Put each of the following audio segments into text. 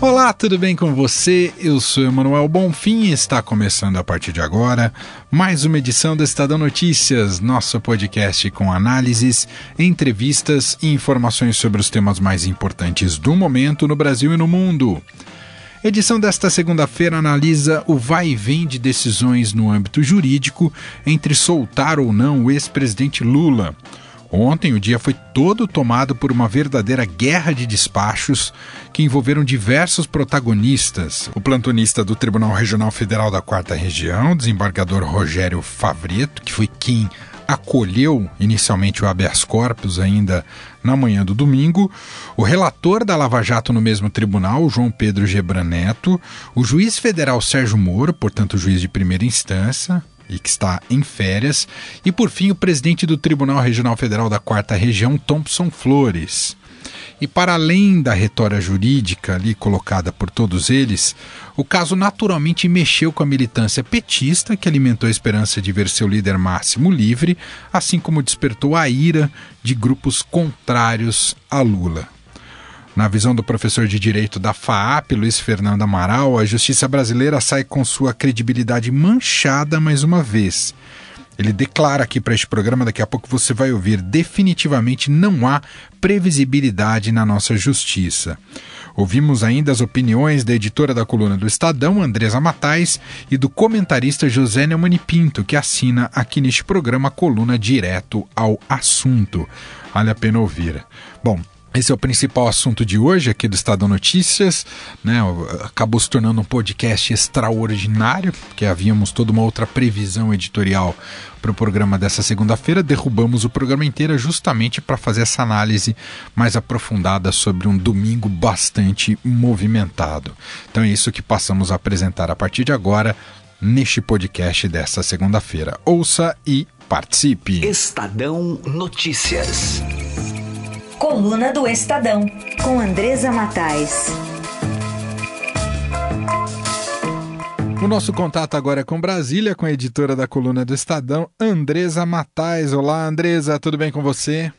Olá, tudo bem com você? Eu sou Emanuel Bonfim e está começando a partir de agora mais uma edição do Estadão Notícias, nosso podcast com análises, entrevistas e informações sobre os temas mais importantes do momento no Brasil e no mundo. Edição desta segunda-feira analisa o vai e vem de decisões no âmbito jurídico entre soltar ou não o ex-presidente Lula. Ontem o dia foi todo tomado por uma verdadeira guerra de despachos que envolveram diversos protagonistas. O plantonista do Tribunal Regional Federal da Quarta Região, desembargador Rogério Favreto, que foi quem acolheu inicialmente o habeas corpus ainda na manhã do domingo, o relator da Lava Jato no mesmo tribunal, João Pedro Gebran Neto, o juiz federal Sérgio Moro, portanto juiz de primeira instância, e que está em férias, e por fim o presidente do Tribunal Regional Federal da Quarta Região, Thompson Flores. E para além da retória jurídica ali colocada por todos eles, o caso naturalmente mexeu com a militância petista, que alimentou a esperança de ver seu líder máximo livre, assim como despertou a ira de grupos contrários a Lula. Na visão do professor de Direito da FAAP, Luiz Fernando Amaral, a justiça brasileira sai com sua credibilidade manchada mais uma vez. Ele declara aqui para este programa, daqui a pouco você vai ouvir, definitivamente não há previsibilidade na nossa justiça. Ouvimos ainda as opiniões da editora da coluna do Estadão, Andresa Matais, e do comentarista José Neumani Pinto, que assina aqui neste programa a coluna direto ao assunto. Vale a pena ouvir. Bom, esse é o principal assunto de hoje aqui do Estado Notícias, né? Acabou se tornando um podcast extraordinário, porque havíamos toda uma outra previsão editorial para o programa dessa segunda-feira. Derrubamos o programa inteiro justamente para fazer essa análise mais aprofundada sobre um domingo bastante movimentado. Então é isso que passamos a apresentar a partir de agora neste podcast dessa segunda-feira. Ouça e participe. Estadão Notícias. Coluna do Estadão, com Andresa Matais. O nosso contato agora é com Brasília, com a editora da coluna do Estadão, Andresa Matais. Olá, Andresa, tudo bem com você?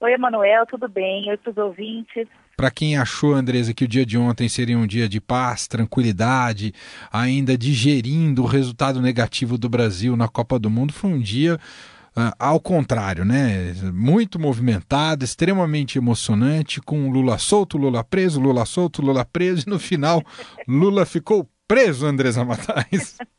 Oi, Emanuel, tudo bem? Oi para os ouvintes. Para quem achou, Andresa, que o dia de ontem seria um dia de paz, tranquilidade, ainda digerindo o resultado negativo do Brasil na Copa do Mundo, foi um dia Uh, ao contrário, né? Muito movimentado, extremamente emocionante, com Lula solto, Lula preso, Lula solto, Lula preso, e no final Lula ficou preso, Andresa Matais.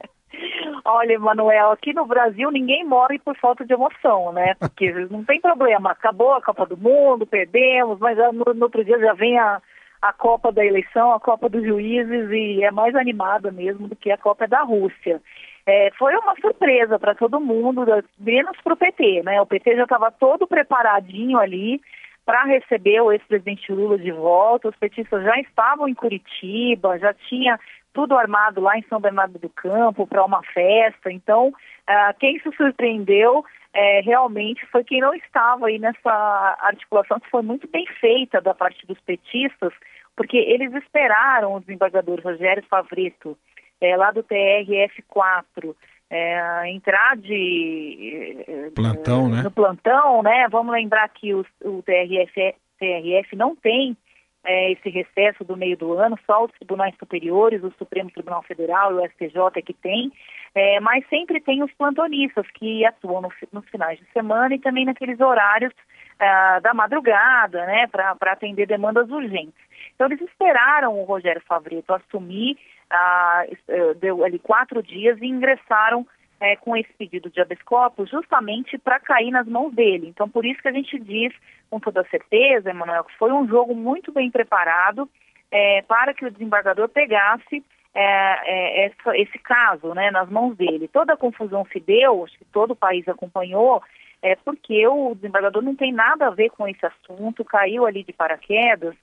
Olha, Manuel, aqui no Brasil ninguém morre por falta de emoção, né? Porque não tem problema, acabou a Copa do Mundo, perdemos, mas no, no outro dia já vem a, a Copa da eleição, a Copa dos juízes, e é mais animada mesmo do que a Copa da Rússia. É, foi uma surpresa para todo mundo, menos para o PT, né? O PT já estava todo preparadinho ali para receber o ex-presidente Lula de volta. Os petistas já estavam em Curitiba, já tinha tudo armado lá em São Bernardo do Campo para uma festa. Então, uh, quem se surpreendeu é, realmente foi quem não estava aí nessa articulação que foi muito bem feita da parte dos petistas, porque eles esperaram o desembargador Rogério Favreto é, lá do TRF4 é, entrar de é, plantão, né? no plantão, né? Vamos lembrar que o, o TRF, TRF não tem é, esse recesso do meio do ano, só os tribunais superiores, o Supremo Tribunal Federal e o STJ é que tem, é, mas sempre tem os plantonistas que atuam no, nos finais de semana e também naqueles horários ah, da madrugada, né, para atender demandas urgentes. Então eles esperaram o Rogério Favreto assumir eh, deu ali quatro dias e ingressaram é, com esse pedido de habeas corpus justamente para cair nas mãos dele. Então, por isso que a gente diz com toda certeza, Emanuel, que foi um jogo muito bem preparado é, para que o desembargador pegasse é, essa, esse caso né, nas mãos dele. Toda a confusão se deu, acho que todo o país acompanhou, é porque o desembargador não tem nada a ver com esse assunto, caiu ali de paraquedas,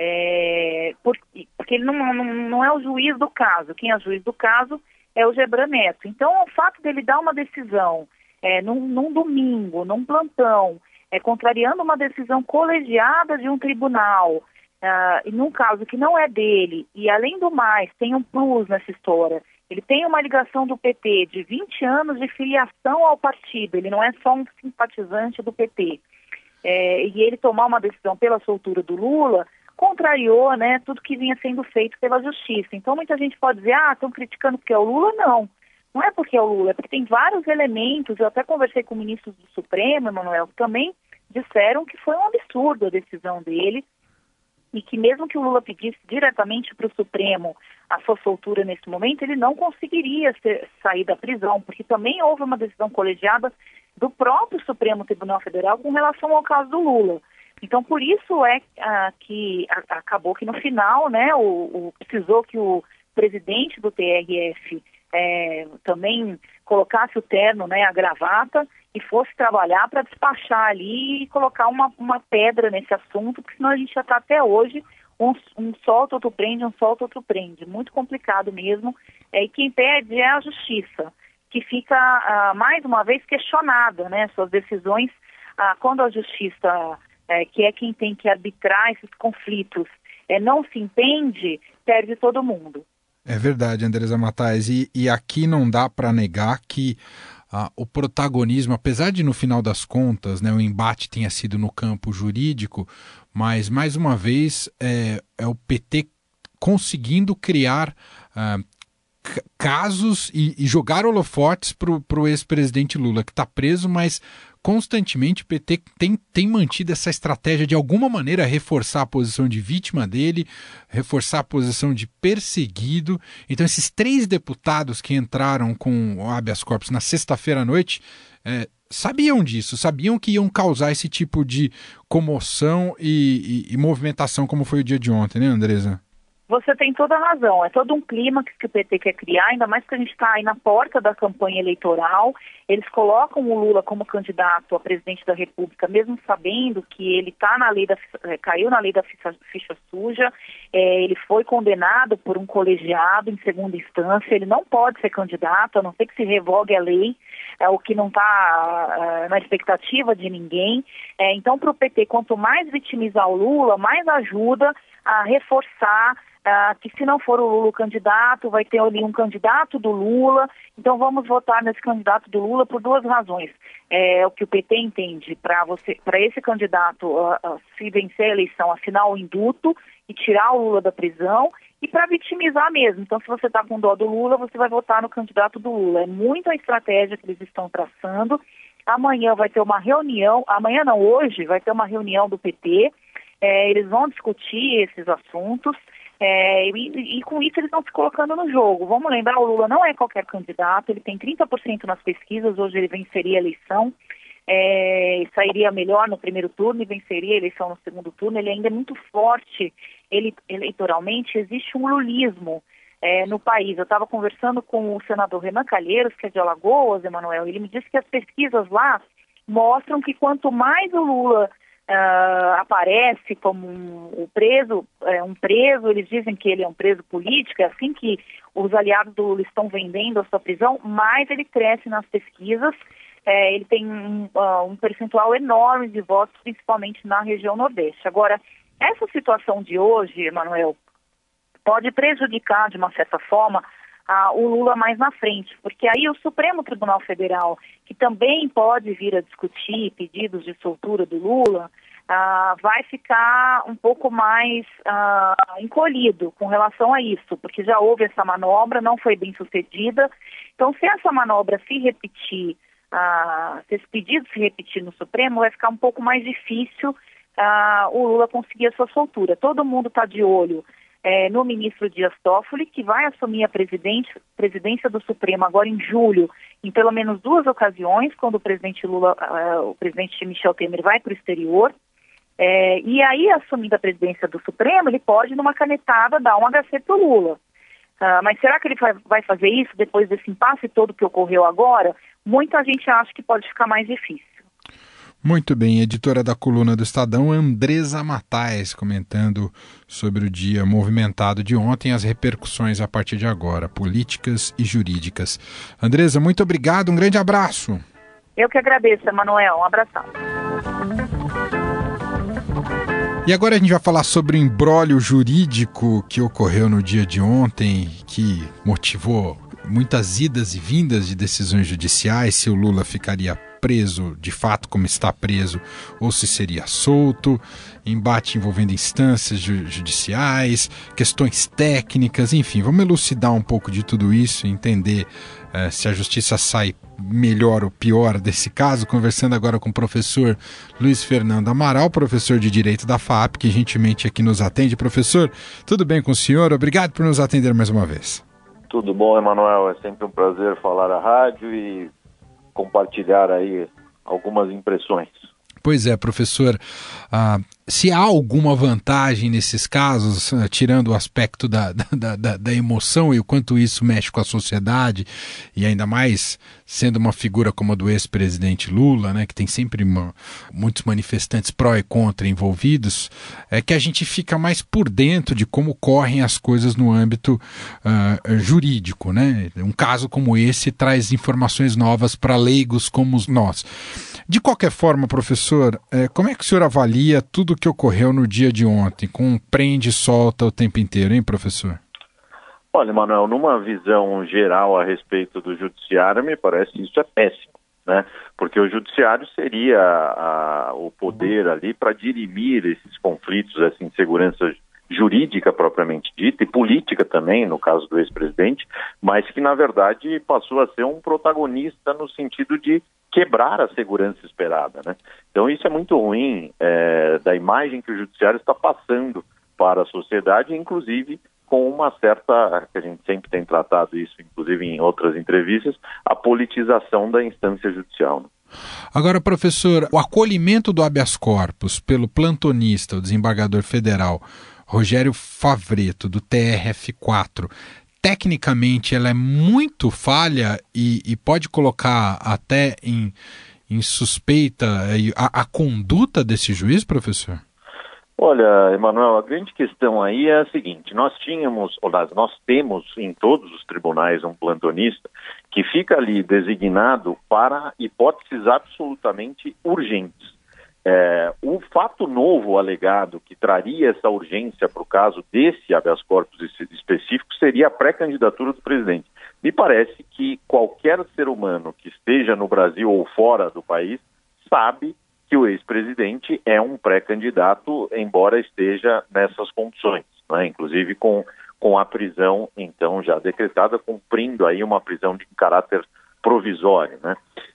é, porque, porque ele não, não, não, é o juiz do caso. Quem é juiz do caso é o Gebran Neto. Então, o fato dele dar uma decisão é, num, num domingo, num plantão, é, contrariando uma decisão colegiada de um tribunal, uh, e num caso que não é dele, e além do mais, tem um plus nessa história, ele tem uma ligação do PT de 20 anos de filiação ao partido, ele não é só um simpatizante do PT. É, e ele tomar uma decisão pela soltura do Lula contrariou né, tudo que vinha sendo feito pela justiça. Então muita gente pode dizer, ah, estão criticando porque é o Lula. Não, não é porque é o Lula, é porque tem vários elementos. Eu até conversei com ministros do Supremo, Emanuel, que também disseram que foi um absurdo a decisão dele e que mesmo que o Lula pedisse diretamente para o Supremo a sua soltura nesse momento, ele não conseguiria ser, sair da prisão, porque também houve uma decisão colegiada do próprio Supremo Tribunal Federal com relação ao caso do Lula. Então, por isso é ah, que acabou que no final, né, o, o, precisou que o presidente do TRF é, também colocasse o terno, né, a gravata e fosse trabalhar para despachar ali e colocar uma, uma pedra nesse assunto, porque senão a gente já está até hoje um, um solta, outro prende, um solta, outro prende. Muito complicado mesmo. É, e quem pede é a justiça, que fica, ah, mais uma vez, questionada, né, suas decisões, ah, quando a justiça é, que é quem tem que arbitrar esses conflitos, é, não se entende, perde todo mundo. É verdade, Andresa Matais. E, e aqui não dá para negar que ah, o protagonismo, apesar de no final das contas né, o embate tenha sido no campo jurídico, mas mais uma vez é, é o PT conseguindo criar ah, casos e, e, jogar holofotes para o ex-presidente Lula, que está preso, mas constantemente o PT tem, tem mantido essa estratégia de alguma maneira reforçar a posição de vítima dele, reforçar a posição de perseguido. Então, esses três deputados que entraram com o habeas corpus na sexta-feira à noite é, sabiam disso, sabiam que iam causar esse tipo de comoção e, e, e movimentação, como foi o dia de ontem, né, Andresa? Você tem toda a razão. É todo um clima que o PT quer criar, ainda mais que a gente está aí na porta da campanha eleitoral. Eles colocam o Lula como candidato a presidente da República, mesmo sabendo que ele tá na lei da, eh, caiu na lei da ficha, ficha suja. É, ele foi condenado por um colegiado em segunda instância. Ele não pode ser candidato, a não ser que se revogue a lei, é, o que não está é, na expectativa de ninguém. É, então, para o PT, quanto mais vitimizar o Lula, mais ajuda a reforçar ah, que se não for o Lula o candidato, vai ter ali um candidato do Lula. Então vamos votar nesse candidato do Lula por duas razões. É o que o PT entende para você, para esse candidato uh, uh, se vencer a eleição, assinar o induto e tirar o Lula da prisão e para vitimizar mesmo. Então, se você está com dó do Lula, você vai votar no candidato do Lula. É muita estratégia que eles estão traçando. Amanhã vai ter uma reunião, amanhã não, hoje vai ter uma reunião do PT. É, eles vão discutir esses assuntos. É, e, e, com isso eles estão se colocando no jogo. Vamos lembrar, o Lula não é qualquer candidato, ele tem 30% nas pesquisas, hoje ele venceria a eleição, é, sairia melhor no primeiro turno e venceria a eleição no segundo turno. Ele ainda é muito forte ele, eleitoralmente, existe um lulismo é, no país. Eu estava conversando com o senador Renan Calheiros, que é de Alagoas, Emanuel, ele me disse que as pesquisas lá mostram que quanto mais o Lula uh, aparece como um, preso, é, um preso, eles dizem que ele é um preso político, é assim que os aliados do Lula estão vendendo a sua prisão, mais ele cresce nas pesquisas, é, ele tem um, uh, um percentual enorme de votos, principalmente na região Nordeste. Agora, essa situação de hoje, Emanuel, pode prejudicar, de uma certa forma, o Lula mais na frente, porque aí o Supremo Tribunal Federal, que também pode vir a discutir pedidos de soltura do Lula, ah, vai ficar um pouco mais ah, encolhido com relação a isso, porque já houve essa manobra, não foi bem sucedida. Então, se essa manobra se repetir, ah, se esse pedido se repetir no Supremo, vai ficar um pouco mais difícil ah, o Lula conseguir a sua soltura. Todo mundo está de olho é, no ministro Dias Toffoli, que vai assumir a presidência do Supremo agora em julho, em pelo menos duas ocasiões, quando o presidente Lula, o presidente Michel Temer vai para o exterior. É, e aí, assumindo a presidência do Supremo, ele pode, numa canetada, dar um HC para o Lula. Uh, mas será que ele vai fazer isso depois desse impasse todo que ocorreu agora? Muita gente acha que pode ficar mais difícil. Muito bem, editora da coluna do Estadão, Andresa Matais, comentando sobre o dia movimentado de ontem, as repercussões a partir de agora, políticas e jurídicas. Andresa, muito obrigado, um grande abraço. Eu que agradeço, Emanuel, um abração. E agora a gente vai falar sobre o embrólio jurídico que ocorreu no dia de ontem, que motivou muitas idas e vindas de decisões judiciais, se o Lula ficaria preso de fato como está preso ou se seria solto, embate envolvendo instâncias judiciais, questões técnicas, enfim, vamos elucidar um pouco de tudo isso e entender eh, se a justiça sai melhor ou pior desse caso, conversando agora com o professor Luiz Fernando Amaral, professor de Direito da FAP, que gentilmente aqui nos atende. Professor, tudo bem com o senhor? Obrigado por nos atender mais uma vez. Tudo bom, Emanuel. É sempre um prazer falar à rádio e compartilhar aí algumas impressões. Pois é, professor. Ah, se há alguma vantagem nesses casos, ah, tirando o aspecto da, da, da, da, emoção e o quanto isso mexe com a sociedade, e ainda mais sendo uma figura como a do ex-presidente Lula, né, que tem sempre uma, muitos manifestantes pró e contra envolvidos, é que a gente fica mais por dentro de como correm as coisas no âmbito uh, jurídico. Né? Um caso como esse traz informações novas para leigos como nós. De qualquer forma, professor, é, como é que o senhor avalia tudo que ocorreu no dia de ontem, com prende e solta o tempo inteiro, hein, professor? Olha, Manuel, numa visão geral a respeito do judiciário, me parece que isso é péssimo, né? Porque o judiciário seria a, o poder ali para dirimir esses conflitos, essa insegurança jurídica propriamente dita e política também, no caso do ex-presidente, mas que na verdade passou a ser um protagonista no sentido de quebrar a segurança esperada. Né? Então isso é muito ruim é, da imagem que o judiciário está passando para a sociedade, inclusive com uma certa, que a gente sempre tem tratado isso, inclusive em outras entrevistas, a politização da instância judicial. Né? Agora, professor, o acolhimento do habeas corpus pelo plantonista, o desembargador federal Rogério Favreto, do TRF4, tecnicamente ela é muito falha e, e pode colocar até em, em suspeita a, a, conduta desse juiz, professor? Olha, Emanuel, a grande questão aí é a seguinte: nós tínhamos, ou nós temos em todos os tribunais um plantonista que fica ali designado para hipóteses absolutamente urgentes. É, o fato novo alegado que traria essa urgência para o caso desse habeas corpus específico seria a pré-candidatura do presidente. Me parece que qualquer ser humano que esteja no Brasil ou fora do país sabe que o ex-presidente é um pré-candidato, embora esteja nessas condições, né? inclusive com, com a prisão, então, já decretada, cumprindo aí uma prisão de caráter provisório. Né?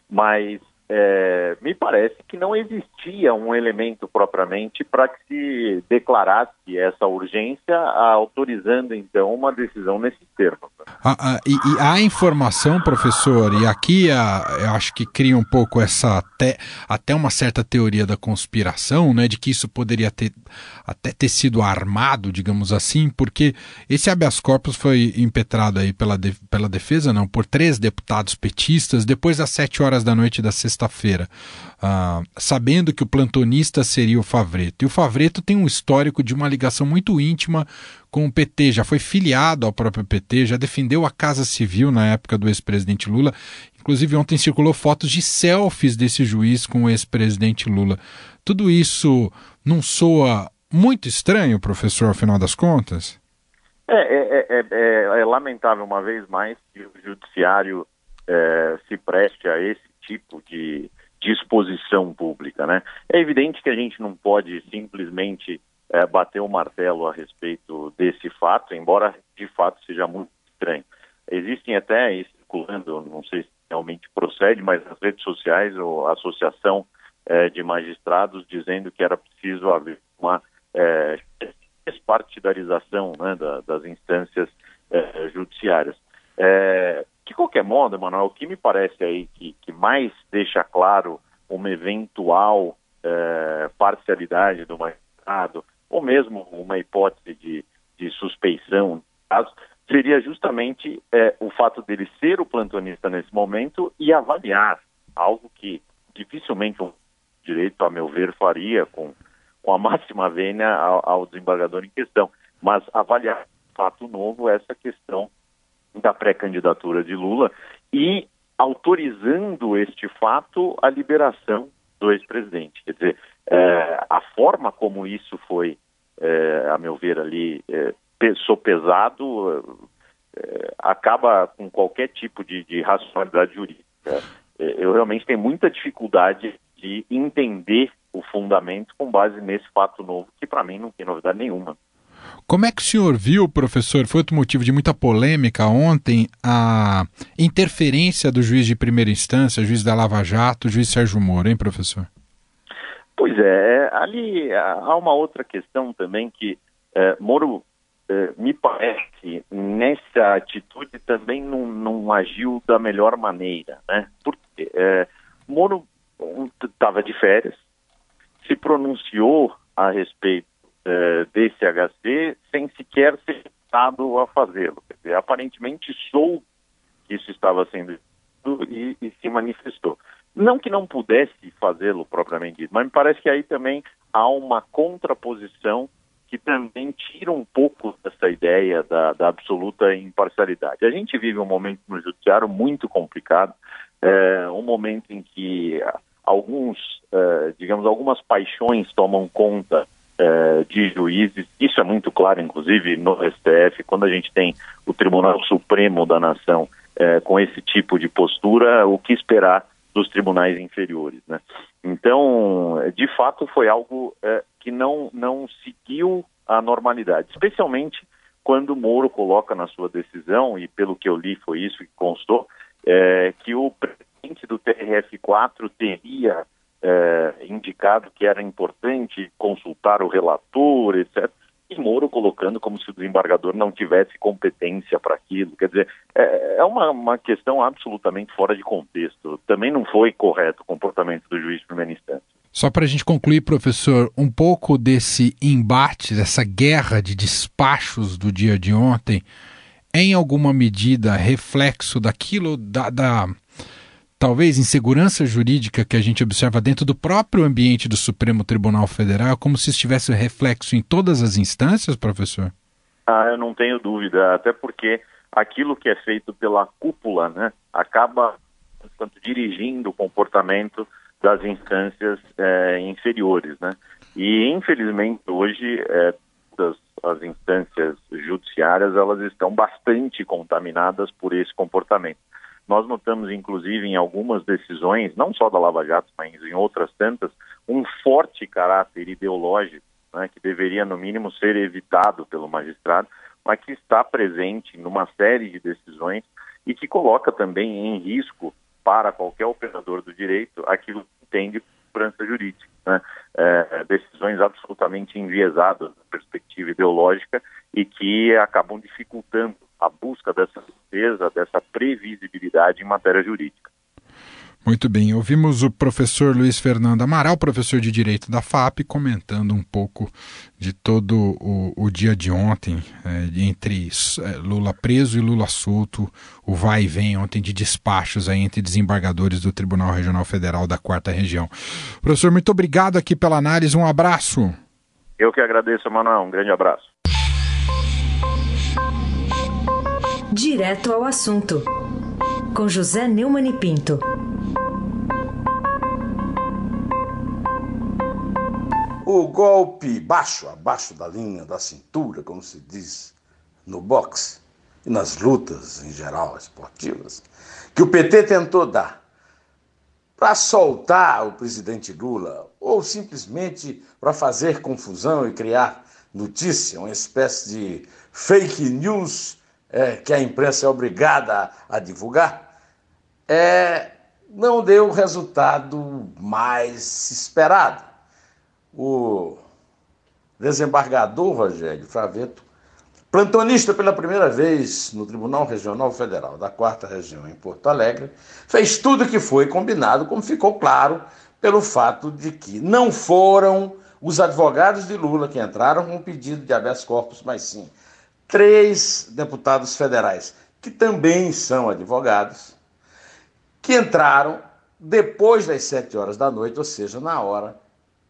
Mas é, me parece que não existia um elemento propriamente para que se declarasse essa urgência, autorizando então uma decisão nesse termo. Ah, ah, e, e há informação, professor, e aqui ah, eu acho que cria um pouco essa até, até uma certa teoria da conspiração, né, de que isso poderia ter até ter sido armado, digamos assim, porque esse habeas corpus foi impetrado aí pela, de, pela defesa, não, por três deputados petistas depois das sete horas da noite da sexta-feira, ah, sabendo que o plantonista seria o Favreto. E o Favreto tem um histórico de uma ligação muito íntima com o PT, já foi filiado ao próprio PT, já defendeu a Casa Civil na época do ex-presidente Lula. Inclusive, ontem circulou fotos de selfies desse juiz com o ex-presidente Lula. Tudo isso não soa muito estranho, professor, ao final das contas? É, é, é, é, é lamentável, uma vez mais, que o judiciário se preste a esse tipo de disposição pública, né? É evidente que a gente não pode simplesmente é, bater o martelo a respeito desse fato, embora de fato seja muito estranho. Existem até circulando, não sei se realmente procede, mas nas redes sociais, a Associação é, de Magistrados dizendo que era preciso haver uma é, despartidarização né, da, das instâncias é, judiciárias. É, de qualquer modo, Emanuel, o que me parece aí que, que mais deixa claro uma eventual é, parcialidade do magistrado, ou mesmo uma hipótese de, de suspeição, caso, seria justamente é, o fato dele ser o plantonista nesse momento e avaliar algo que dificilmente um direito, a meu ver, faria com, com a máxima vênia ao, ao desembargador em questão, mas avaliar fato novo essa questão da pré-candidatura de Lula e autorizando este fato a liberação do ex-presidente. Quer dizer, É, a forma como isso foi, é, a meu ver, ali é, sopesado é, acaba com qualquer tipo de, de racionalidade jurídica. É, eu realmente tenho muita dificuldade de entender o fundamento com base nesse fato novo, que para mim não tem novidade nenhuma. Como é que o senhor viu, professor, foi outro motivo de muita polêmica ontem, a interferência do juiz de primeira instância, juiz da Lava Jato, juiz Sérgio Moro, hein, professor? Pois é, ali há uma outra questão também que é, Moro, é, me parece, nessa atitude também não, não, agiu da melhor maneira, né? Porque é, Moro estava de férias, se pronunciou a respeito eh, desse HC sem sequer ser tentado a fazê-lo. Aparentemente soube que isso estava sendo e, e se manifestou. Não que não pudesse fazê-lo propriamente dito, mas me parece que aí também há uma contraposição que também tira um pouco dessa ideia da, da, absoluta imparcialidade. A gente vive um momento no judiciário muito complicado, é, um momento em que alguns, é, digamos, algumas paixões tomam conta é, de juízes. Isso é muito claro, inclusive, no STF, quando a gente tem o Tribunal Supremo da Nação é, com esse tipo de postura, o que esperar dos tribunais inferiores, né? Então, de fato, foi algo que não, não seguiu a normalidade, especialmente quando Moro coloca na sua decisão, e pelo que eu li foi isso que constou, é, que o presidente do TRF4 teria é, indicado que era importante consultar o relator, etc. E Moro colocando como se o desembargador não tivesse competência para aquilo. Quer dizer, é, é uma, uma, questão absolutamente fora de contexto. Também não foi correto o comportamento do juiz de primeira instância. Só para a gente concluir, professor, um pouco desse embate, dessa guerra de despachos do dia de ontem, em alguma medida reflexo daquilo, da, da talvez insegurança jurídica que a gente observa dentro do próprio ambiente do Supremo Tribunal Federal, como se estivesse reflexo em todas as instâncias, professor? Ah, eu não tenho dúvida, até porque aquilo que é feito pela cúpula, né, acaba portanto, dirigindo o comportamento das instâncias é, inferiores, né? E infelizmente hoje é, todas as instâncias judiciárias elas estão bastante contaminadas por esse comportamento. Nós notamos, inclusive, em algumas decisões, não só da Lava Jato, mas em outras tantas, um forte caráter ideológico, né, que deveria, no mínimo, ser evitado pelo magistrado, mas que está presente numa série de decisões e que coloca também em risco para qualquer operador do direito aquilo que entende segurança jurídica. Né? É, decisões absolutamente enviesadas da perspectiva ideológica e que acabam dificultando a busca dessa certeza, dessa previsibilidade em matéria jurídica. Muito bem, ouvimos o professor Luiz Fernando Amaral, professor de Direito da FAP, comentando um pouco de todo o, o dia de ontem, é, entre é, Lula preso e Lula solto, o vai e vem ontem de despachos aí entre desembargadores do Tribunal Regional Federal da Quarta Região. Professor, muito obrigado aqui pela análise, um abraço. Eu que agradeço, Manuel, um grande abraço. Direto ao assunto, com José Neumann e Pinto. O golpe baixo, abaixo da linha da cintura, como se diz no boxe e nas lutas em geral esportivas, que o PT tentou dar para soltar o presidente Lula ou simplesmente para fazer confusão e criar notícia, uma espécie de fake news é, que a imprensa é obrigada a, a divulgar, é, não deu o resultado mais esperado. O desembargador Rogério Fraveto, plantonista pela primeira vez no Tribunal Regional Federal da Quarta Região em Porto Alegre, fez tudo o que foi combinado, como ficou claro pelo fato de que não foram os advogados de Lula que entraram com o pedido de habeas corpus, mas sim três deputados federais, que também são advogados, que entraram depois das sete horas da noite, ou seja, na hora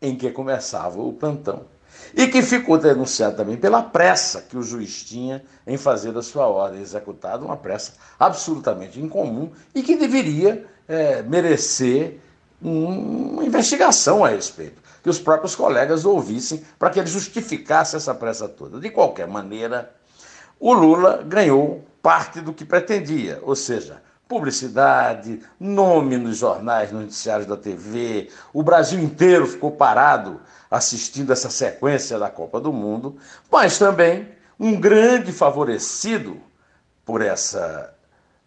em que começava o plantão. E que ficou denunciado também pela pressa que o juiz tinha em fazer a sua ordem executada, uma pressa absolutamente incomum e que deveria é, merecer uma investigação a respeito. que os próprios colegas ouvissem para que ele justificasse essa pressa toda. De qualquer maneira, o Lula ganhou parte do que pretendia, ou seja, publicidade, nome nos jornais, nos noticiários da TV. O Brasil inteiro ficou parado assistindo essa sequência da Copa do Mundo, mas também um grande favorecido por essa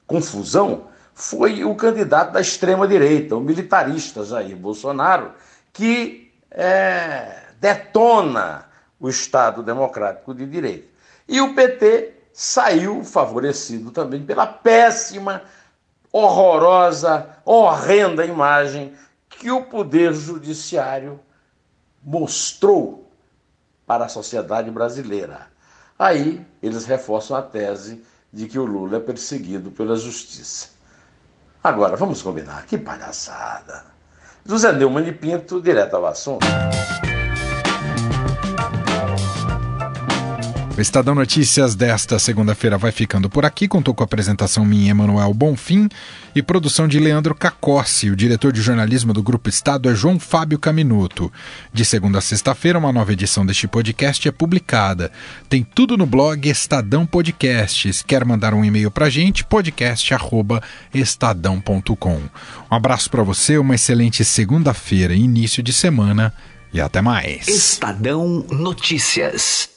confusão foi o candidato da extrema-direita, o militarista Jair Bolsonaro, que é, detona o Estado Democrático de Direito. E o PT saiu favorecido também pela péssima, horrorosa, horrenda imagem que o Poder Judiciário mostrou para a sociedade brasileira. Aí eles reforçam a tese de que o Lula é perseguido pela justiça. Agora, vamos combinar, que palhaçada. José Neumann e Pinto, direto ao assunto. O Estadão Notícias desta segunda-feira vai ficando por aqui. Contou com a apresentação minha, Emanuel Bonfim, e produção de Leandro Cacossi. O diretor de jornalismo do Grupo Estado é João Fábio Caminuto. De segunda a sexta-feira, uma nova edição deste podcast é publicada. Tem tudo no blog Estadão Podcasts. Quer mandar um e-mail para a gente? podcast.estadão.com. Um abraço para você, uma excelente segunda-feira, início de semana e até mais. Estadão Notícias.